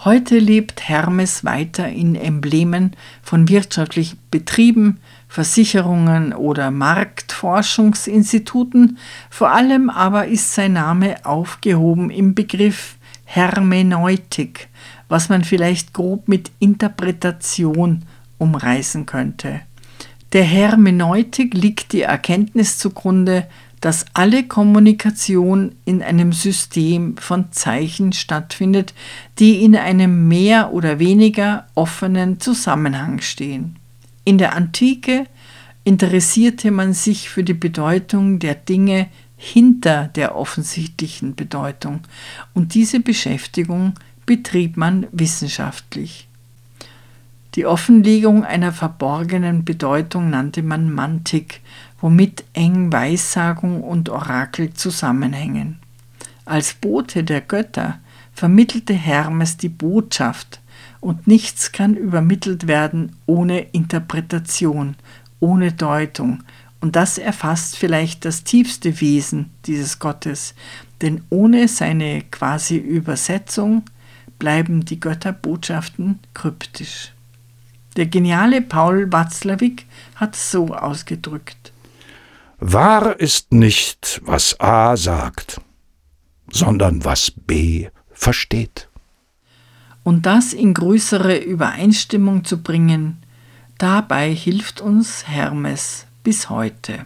[SPEAKER 2] Heute lebt Hermes weiter in Emblemen von wirtschaftlichen Betrieben, Versicherungen oder Marktforschungsinstituten, vor allem aber ist sein Name aufgehoben im Begriff Hermeneutik, was man vielleicht grob mit Interpretation umreißen könnte. Der Hermeneutik liegt die Erkenntnis zugrunde, dass alle Kommunikation in einem System von Zeichen stattfindet, die in einem mehr oder weniger offenen Zusammenhang stehen. In der Antike interessierte man sich für die Bedeutung der Dinge hinter der offensichtlichen Bedeutung und diese Beschäftigung betrieb man wissenschaftlich. Die Offenlegung einer verborgenen Bedeutung nannte man Mantik, womit eng Weissagung und Orakel zusammenhängen. Als Bote der Götter vermittelte Hermes die Botschaft, und nichts kann übermittelt werden ohne Interpretation, ohne Deutung, und das erfasst vielleicht das tiefste Wesen dieses Gottes, denn ohne seine quasi Übersetzung bleiben die Götterbotschaften kryptisch. Der geniale Paul Watzlawick hat so ausgedrückt.
[SPEAKER 1] Wahr ist nicht, was A sagt, sondern was B versteht
[SPEAKER 2] und das in größere Übereinstimmung zu bringen, dabei hilft uns Hermes bis heute.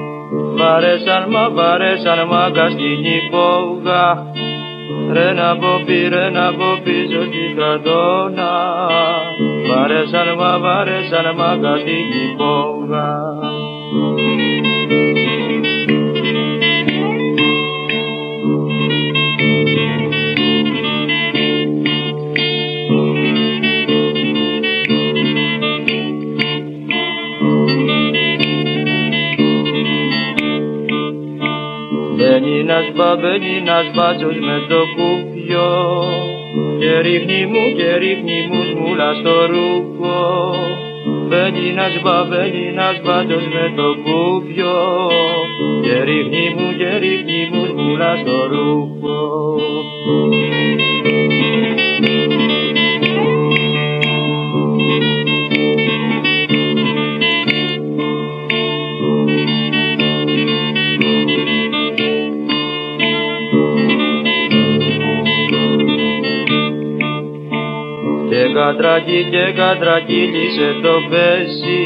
[SPEAKER 3] Παρέσαν μα, παρέσαν μα, καστινή φόβγα Ρε να πω πει, ρε να πω πίσω στην Παρέσαν μα, παρέσαν μα, καστινή nasz babeni, nasz baciuś me dokupio. Kierichni mu, kierichni mu, zmulasz to rupo. Beni nasz babeni, nasz baciuś me dokupio. Kierichni mu, kierichni mu, zmulasz to rupo. Κατρακί και κατρακύλισε το πέσι.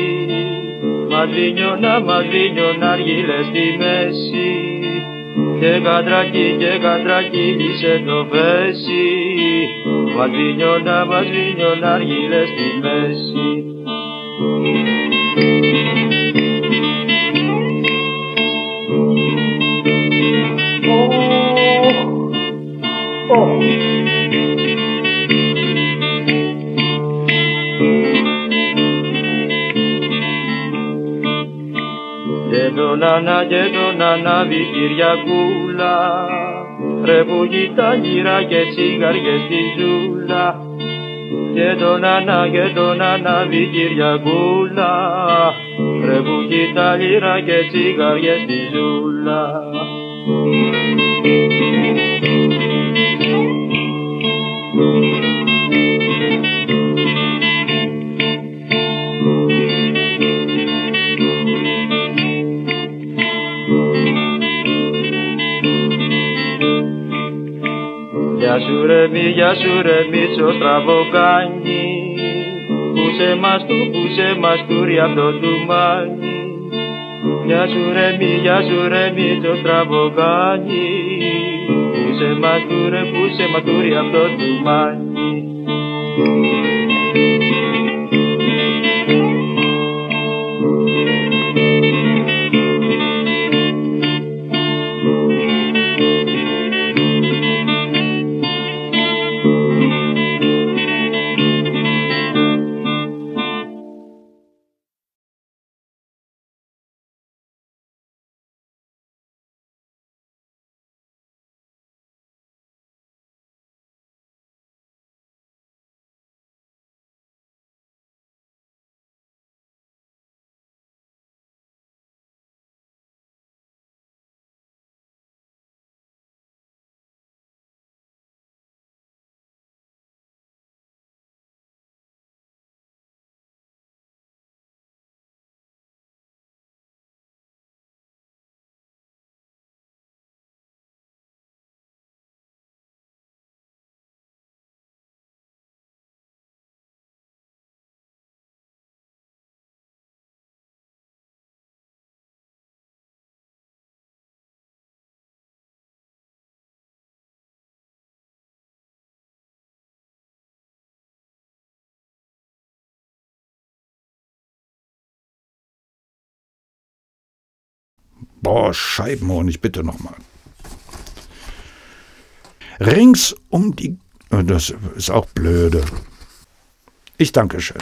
[SPEAKER 3] Μαδρίνιωνα, μαδρίνιωνα αργύλε στη μέση. Και κατρακί και κατρακύλισε το πέσι. Μαδρίνιωνα, μαδρίνιωνα αργύλε στη μέση τον Ανά και τον ανάβει Κυριακούλα. Ρε που κοιτά γύρα και τσιγαριές στη ζούλα. Και τον Ανά και τον ανάβει Κυριακούλα. Ρε που κοιτά γύρα και τσιγαριές στη ζούλα σου ρε μη, γεια σου ρε μη, στραβό κάνει. Πούσε μας του, πούσε μας του ρε αυτό το μάνι. Για σου ρε μη, γεια σου ρε μη, το στραβό κάνει. Μας του ρε, πούσε μας του ρε αυτό το μάνι.
[SPEAKER 1] Boah, Scheibenhonig, bitte nochmal. Rings um die. Das ist auch blöde. Ich danke schön.